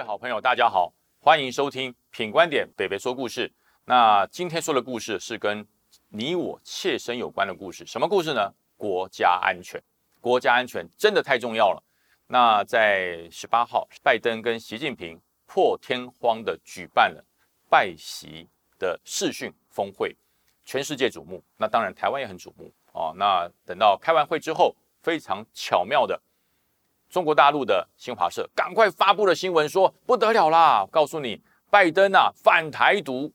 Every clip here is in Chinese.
各位好朋友，大家好，欢迎收听品观点北北说故事。那今天说的故事是跟你我切身有关的故事，什么故事呢？国家安全，国家安全真的太重要了。那在十八号，拜登跟习近平破天荒的举办了拜习的视讯峰会，全世界瞩目。那当然，台湾也很瞩目哦。那等到开完会之后，非常巧妙的。中国大陆的新华社赶快发布了新闻，说不得了啦！告诉你，拜登啊反台独。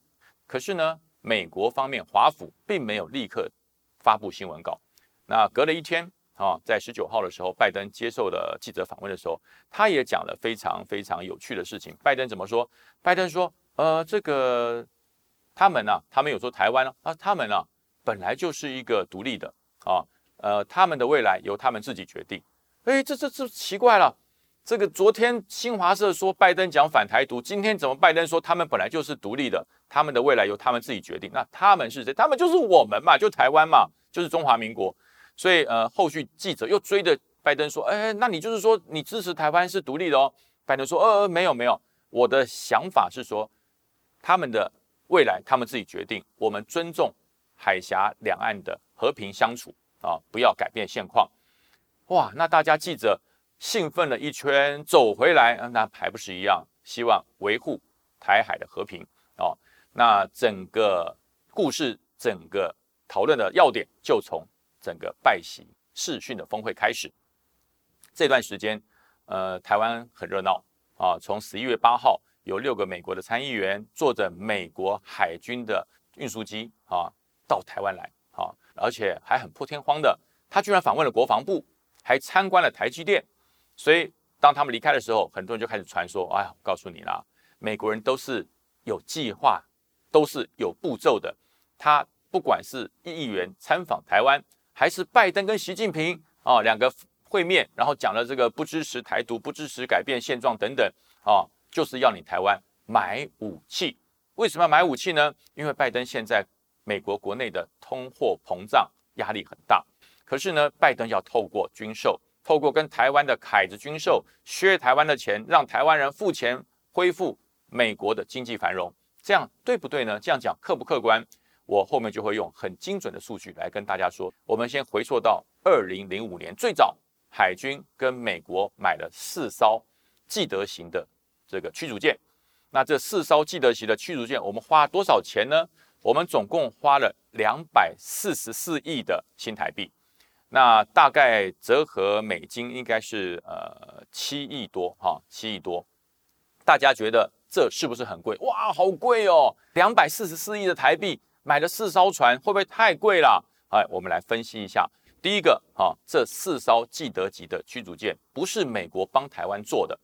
可是呢，美国方面华府并没有立刻发布新闻稿。那隔了一天啊，在十九号的时候，拜登接受了记者访问的时候，他也讲了非常非常有趣的事情。拜登怎么说？拜登说：“呃，这个他们啊，他们有说台湾啊，他们啊本来就是一个独立的啊，呃，他们的未来由他们自己决定。”哎，这这这奇怪了！这个昨天新华社说拜登讲反台独，今天怎么拜登说他们本来就是独立的，他们的未来由他们自己决定？那他们是谁？他们就是我们嘛，就台湾嘛，就是中华民国。所以呃，后续记者又追着拜登说：“哎，那你就是说你支持台湾是独立的哦？”拜登说：“呃，没有没有，我的想法是说，他们的未来他们自己决定，我们尊重海峡两岸的和平相处啊，不要改变现况。”哇，那大家记者兴奋了一圈，走回来，那还不是一样？希望维护台海的和平哦。那整个故事，整个讨论的要点，就从整个拜习视讯的峰会开始。这段时间，呃，台湾很热闹啊。从十一月八号，有六个美国的参议员坐着美国海军的运输机啊，到台湾来啊，而且还很破天荒的，他居然访问了国防部。还参观了台积电，所以当他们离开的时候，很多人就开始传说：“哎呀，我告诉你啦，美国人都是有计划，都是有步骤的。他不管是议员参访台湾，还是拜登跟习近平啊两个会面，然后讲了这个不支持台独、不支持改变现状等等啊，就是要你台湾买武器。为什么要买武器呢？因为拜登现在美国国内的通货膨胀压力很大。”可是呢，拜登要透过军售，透过跟台湾的凯子军售，削台湾的钱，让台湾人付钱，恢复美国的经济繁荣，这样对不对呢？这样讲客不客观？我后面就会用很精准的数据来跟大家说。我们先回溯到二零零五年，最早海军跟美国买了四艘既得型的这个驱逐舰，那这四艘既得型的驱逐舰，我们花多少钱呢？我们总共花了两百四十四亿的新台币。那大概折合美金应该是呃七亿多哈，七亿多。大家觉得这是不是很贵？哇，好贵哦！两百四十四亿的台币买了四艘船，会不会太贵了？哎，我们来分析一下。第一个哈，这四艘既得级的驱逐舰不是美国帮台湾做的，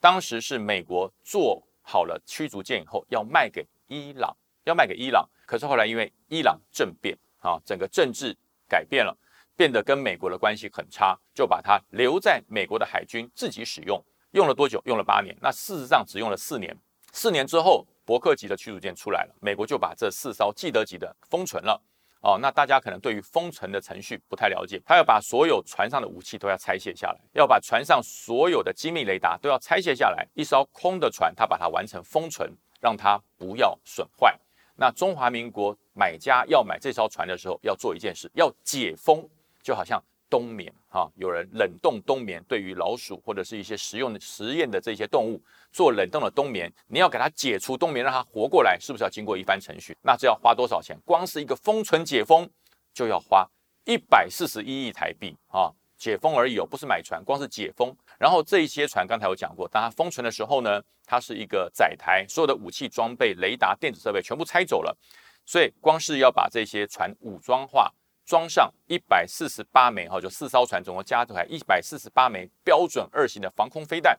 当时是美国做好了驱逐舰以后要卖给伊朗，要卖给伊朗。可是后来因为伊朗政变啊，整个政治改变了。变得跟美国的关系很差，就把它留在美国的海军自己使用。用了多久？用了八年。那事实上只用了四年。四年之后，伯克级的驱逐舰出来了，美国就把这四艘既得级的封存了。哦，那大家可能对于封存的程序不太了解。他要把所有船上的武器都要拆卸下来，要把船上所有的精密雷达都要拆卸下来。一艘空的船，他把它完成封存，让它不要损坏。那中华民国买家要买这艘船的时候，要做一件事，要解封。就好像冬眠哈，有人冷冻冬眠，对于老鼠或者是一些实用的实验的这些动物做冷冻的冬眠，你要给它解除冬眠，让它活过来，是不是要经过一番程序？那这要花多少钱？光是一个封存解封就要花一百四十一亿台币啊！解封而已哦，不是买船，光是解封。然后这一些船刚才有讲过，当它封存的时候呢，它是一个载台，所有的武器装备、雷达、电子设备全部拆走了，所以光是要把这些船武装化。装上一百四十八枚哈，就四艘船总共加起来一百四十八枚标准二型的防空飞弹，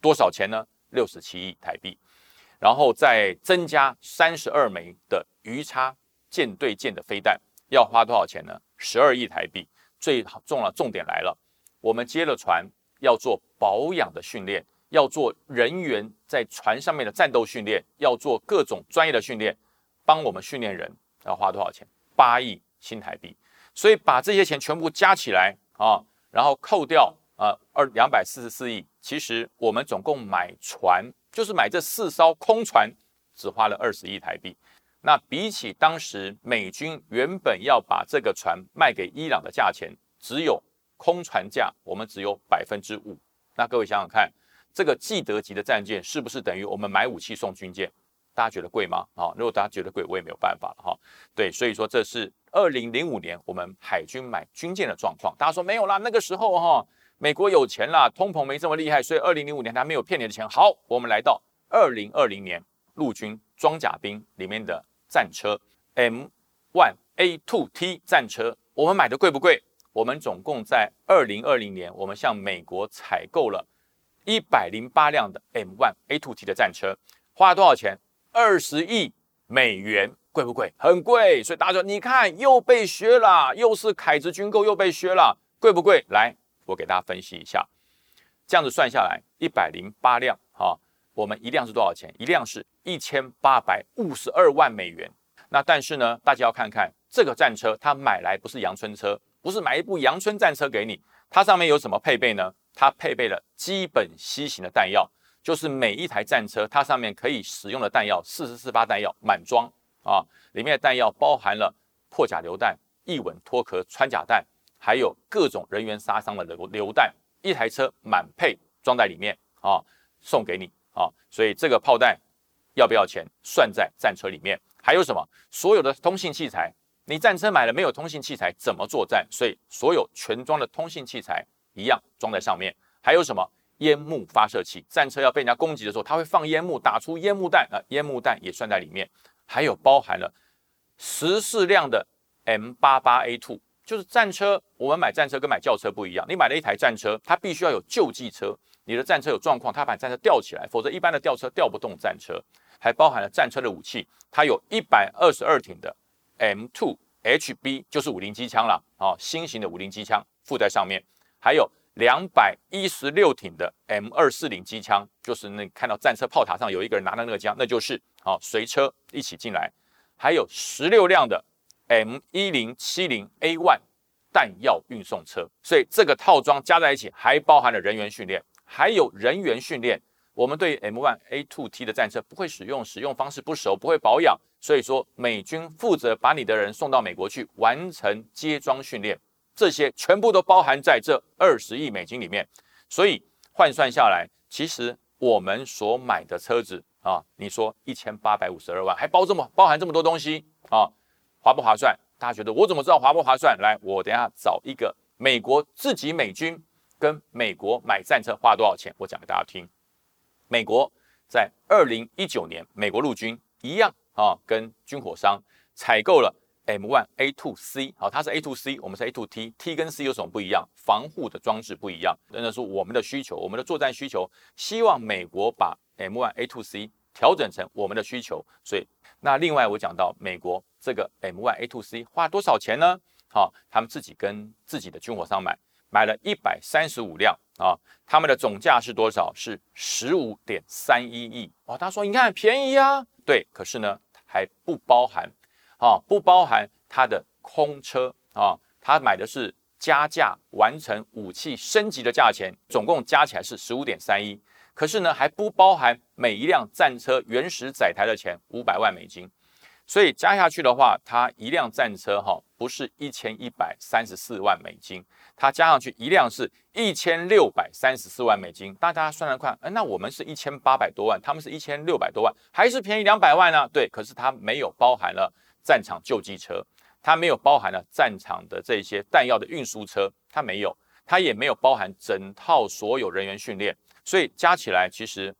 多少钱呢？六十七亿台币。然后再增加三十二枚的鱼叉舰对舰的飞弹，要花多少钱呢？十二亿台币。最重了，重点来了，我们接了船要做保养的训练，要做人员在船上面的战斗训练，要做各种专业的训练，帮我们训练人要花多少钱？八亿新台币。所以把这些钱全部加起来啊，然后扣掉啊二两百四十四亿，其实我们总共买船就是买这四艘空船，只花了二十亿台币。那比起当时美军原本要把这个船卖给伊朗的价钱，只有空船价，我们只有百分之五。那各位想想看，这个既得级的战舰是不是等于我们买武器送军舰？大家觉得贵吗？啊，如果大家觉得贵，我也没有办法了哈。对，所以说这是二零零五年我们海军买军舰的状况。大家说没有啦，那个时候哈，美国有钱啦，通膨没这么厉害，所以二零零五年他没有骗你的钱。好，我们来到二零二零年，陆军装甲兵里面的。战车 M1A2T 战车，我们买的贵不贵？我们总共在二零二零年，我们向美国采购了一百零八辆的 M1A2T 的战车，花了多少钱？二十亿美元，贵不贵？很贵。所以大家说，你看又被削了，又是凯子军购又被削了，贵不贵？来，我给大家分析一下，这样子算下来，一百零八辆，哈。我们一辆是多少钱？一辆是一千八百五十二万美元。那但是呢，大家要看看这个战车，它买来不是阳春车，不是买一部阳春战车给你。它上面有什么配备呢？它配备了基本西型的弹药，就是每一台战车它上面可以使用的弹药，四十四发弹药满装啊。里面的弹药包含了破甲榴弹、易稳脱壳穿甲弹，还有各种人员杀伤的榴榴弹。一台车满配装在里面啊，送给你。啊，所以这个炮弹要不要钱，算在战车里面。还有什么？所有的通信器材，你战车买了没有通信器材怎么作战？所以所有全装的通信器材一样装在上面。还有什么？烟幕发射器，战车要被人家攻击的时候，它会放烟幕，打出烟幕弹啊，烟幕弹也算在里面。还有包含了十四辆的 M 八八 A two，就是战车。我们买战车跟买轿车不一样，你买了一台战车，它必须要有救济车。你的战车有状况，它把战车吊起来，否则一般的吊车吊不动战车。还包含了战车的武器，它有一百二十二挺的 M2 HB，就是五零机枪了，啊，新型的五零机枪附在上面，还有两百一十六挺的 M 二四零机枪，就是那看到战车炮塔上有一个人拿的那个枪，那就是啊随车一起进来，还有十六辆的 M 一零七零 A one 弹药运送车，所以这个套装加在一起，还包含了人员训练。还有人员训练，我们对 M1A2T 的战车不会使用，使用方式不熟，不会保养，所以说美军负责把你的人送到美国去完成接装训练，这些全部都包含在这二十亿美金里面。所以换算下来，其实我们所买的车子啊，你说一千八百五十二万，还包这么包含这么多东西啊，划不划算？大家觉得我怎么知道划不划算？来，我等下找一个美国自己美军。跟美国买战车花多少钱？我讲给大家听。美国在二零一九年，美国陆军一样啊，跟军火商采购了 M1A2C，好，它是 A2C，我们是 A2T，T 跟 C 有什么不一样？防护的装置不一样。真的是我们的需求，我们的作战需求，希望美国把 M1A2C 调整成我们的需求。所以，那另外我讲到美国这个 M1A2C 花多少钱呢？好，他们自己跟自己的军火商买。买了一百三十五辆啊，他们的总价是多少？是十五点三一亿哦。他说：“你看便宜啊，对，可是呢还不包含，啊，不包含他的空车啊，他买的是加价完成武器升级的价钱，总共加起来是十五点三一，可是呢还不包含每一辆战车原始载台的钱五百万美金。”所以加下去的话，它一辆战车哈不是一千一百三十四万美金，它加上去一辆是一千六百三十四万美金。大家算算看，哎，那我们是一千八百多万，他们是一千六百多万，还是便宜两百万呢？对，可是它没有包含了战场救济车，它没有包含了战场的这些弹药的运输车，它没有，它也没有包含整套所有人员训练，所以加起来，其实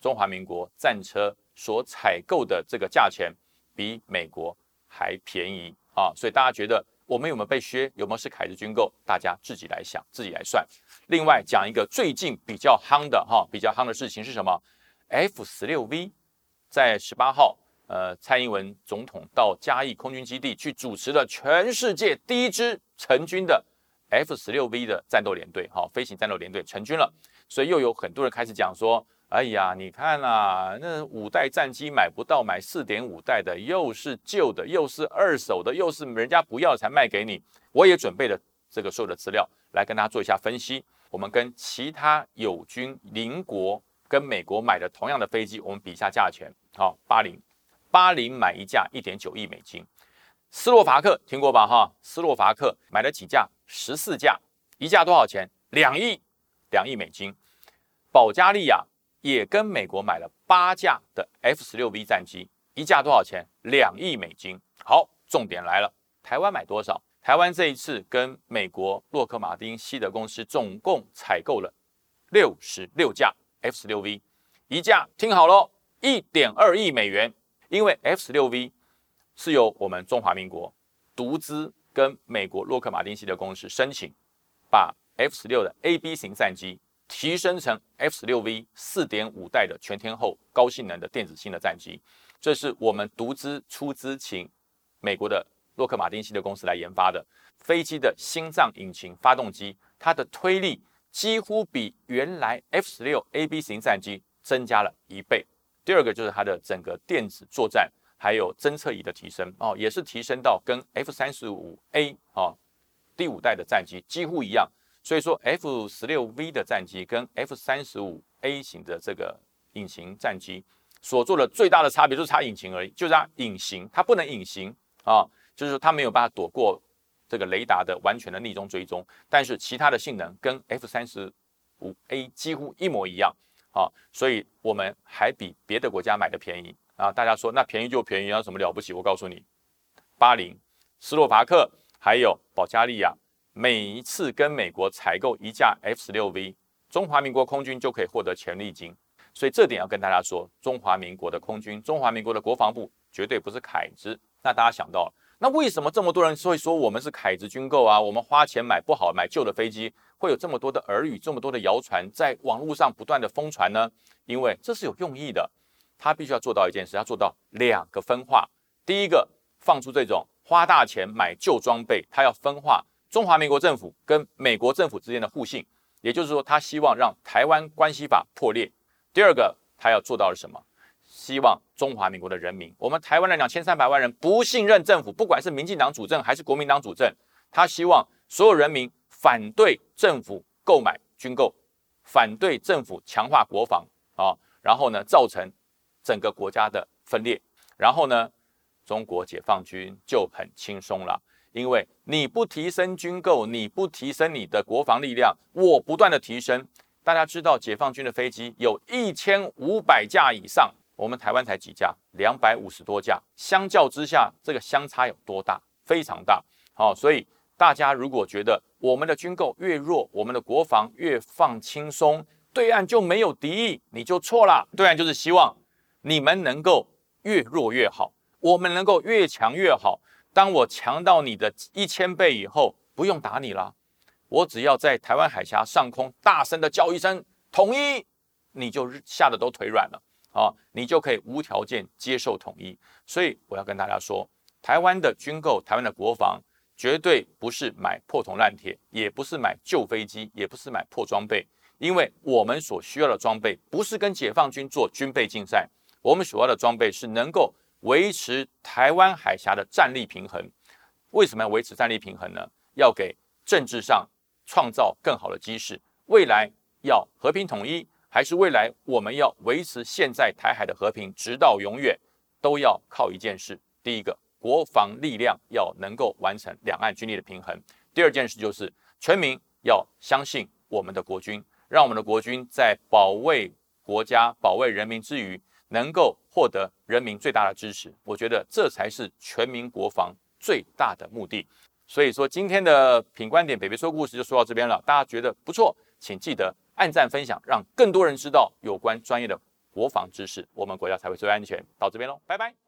中华民国战车所采购的这个价钱。比美国还便宜啊！所以大家觉得我们有没有被削？有没有是凯子军购？大家自己来想，自己来算。另外讲一个最近比较夯的哈，比较夯的事情是什么？F 十六 V 在十八号，呃，蔡英文总统到嘉义空军基地去主持了全世界第一支成军的 F 十六 V 的战斗连队，哈，飞行战斗连队成军了。所以又有很多人开始讲说。哎呀，你看啊，那五代战机买不到，买四点五代的，又是旧的，又是二手的，又是人家不要才卖给你。我也准备了这个所有的资料来跟大家做一下分析。我们跟其他友军邻国跟美国买的同样的飞机，我们比一下价钱。好，八零巴林买一架一点九亿美金，斯洛伐克听过吧？哈，斯洛伐克买了几架？十四架，一架多少钱？两亿，两亿美金。保加利亚也跟美国买了八架的 F 十六 V 战机，一架多少钱？两亿美金。好，重点来了，台湾买多少？台湾这一次跟美国洛克马丁西德公司总共采购了六十六架 F 十六 V，一架听好喽，一点二亿美元。因为 F 十六 V 是由我们中华民国独资跟美国洛克马丁系列公司申请，把 F 十六的 A B 型战机提升成 F 十六 V 四点五代的全天候高性能的电子性的战机，这是我们独资出资请美国的。洛克马丁系列公司来研发的飞机的心脏引擎发动机，它的推力几乎比原来 F 十六 A B 型战机增加了一倍。第二个就是它的整个电子作战还有侦测仪的提升哦，也是提升到跟 F 三十五 A 哦第五代的战机几乎一样。所以说 F 十六 V 的战机跟 F 三十五 A 型的这个隐形战机所做的最大的差别就是差引擎而已，就是它隐形，它不能隐形啊。就是，它没有办法躲过这个雷达的完全的逆中追踪，但是其他的性能跟 F 三十五 A 几乎一模一样啊，所以我们还比别的国家买的便宜啊。大家说那便宜就便宜，有什么了不起？我告诉你，巴林、斯洛伐克还有保加利亚，每一次跟美国采购一架 F 十六 V，中华民国空军就可以获得权力金。所以这点要跟大家说，中华民国的空军、中华民国的国防部绝对不是凯子。那大家想到了。那为什么这么多人会说我们是凯子军购啊？我们花钱买不好买旧的飞机，会有这么多的耳语，这么多的谣传在网络上不断的疯传呢？因为这是有用意的，他必须要做到一件事，要做到两个分化。第一个，放出这种花大钱买旧装备，他要分化中华民国政府跟美国政府之间的互信，也就是说，他希望让台湾关系法破裂。第二个，他要做到了什么？希望中华民国的人民，我们台湾的两千三百万人不信任政府，不管是民进党主政还是国民党主政，他希望所有人民反对政府购买军购，反对政府强化国防啊，然后呢，造成整个国家的分裂，然后呢，中国解放军就很轻松了，因为你不提升军购，你不提升你的国防力量，我不断的提升，大家知道解放军的飞机有一千五百架以上。我们台湾才几架，两百五十多架，相较之下，这个相差有多大？非常大。好，所以大家如果觉得我们的军购越弱，我们的国防越放轻松，对岸就没有敌意，你就错了。对岸就是希望你们能够越弱越好，我们能够越强越好。当我强到你的一千倍以后，不用打你了，我只要在台湾海峡上空大声的叫一声统一，你就吓得都腿软了。啊，你就可以无条件接受统一。所以我要跟大家说，台湾的军购、台湾的国防，绝对不是买破铜烂铁，也不是买旧飞机，也不是买破装备。因为我们所需要的装备，不是跟解放军做军备竞赛，我们所要的装备是能够维持台湾海峡的战力平衡。为什么要维持战力平衡呢？要给政治上创造更好的基石，未来要和平统一。还是未来我们要维持现在台海的和平，直到永远，都要靠一件事：第一个，国防力量要能够完成两岸军力的平衡；第二件事就是全民要相信我们的国军，让我们的国军在保卫国家、保卫人民之余，能够获得人民最大的支持。我觉得这才是全民国防最大的目的。所以说，今天的品观点，北北说故事就说到这边了。大家觉得不错，请记得。按赞分享，让更多人知道有关专业的国防知识，我们国家才会最安全。到这边喽，拜拜。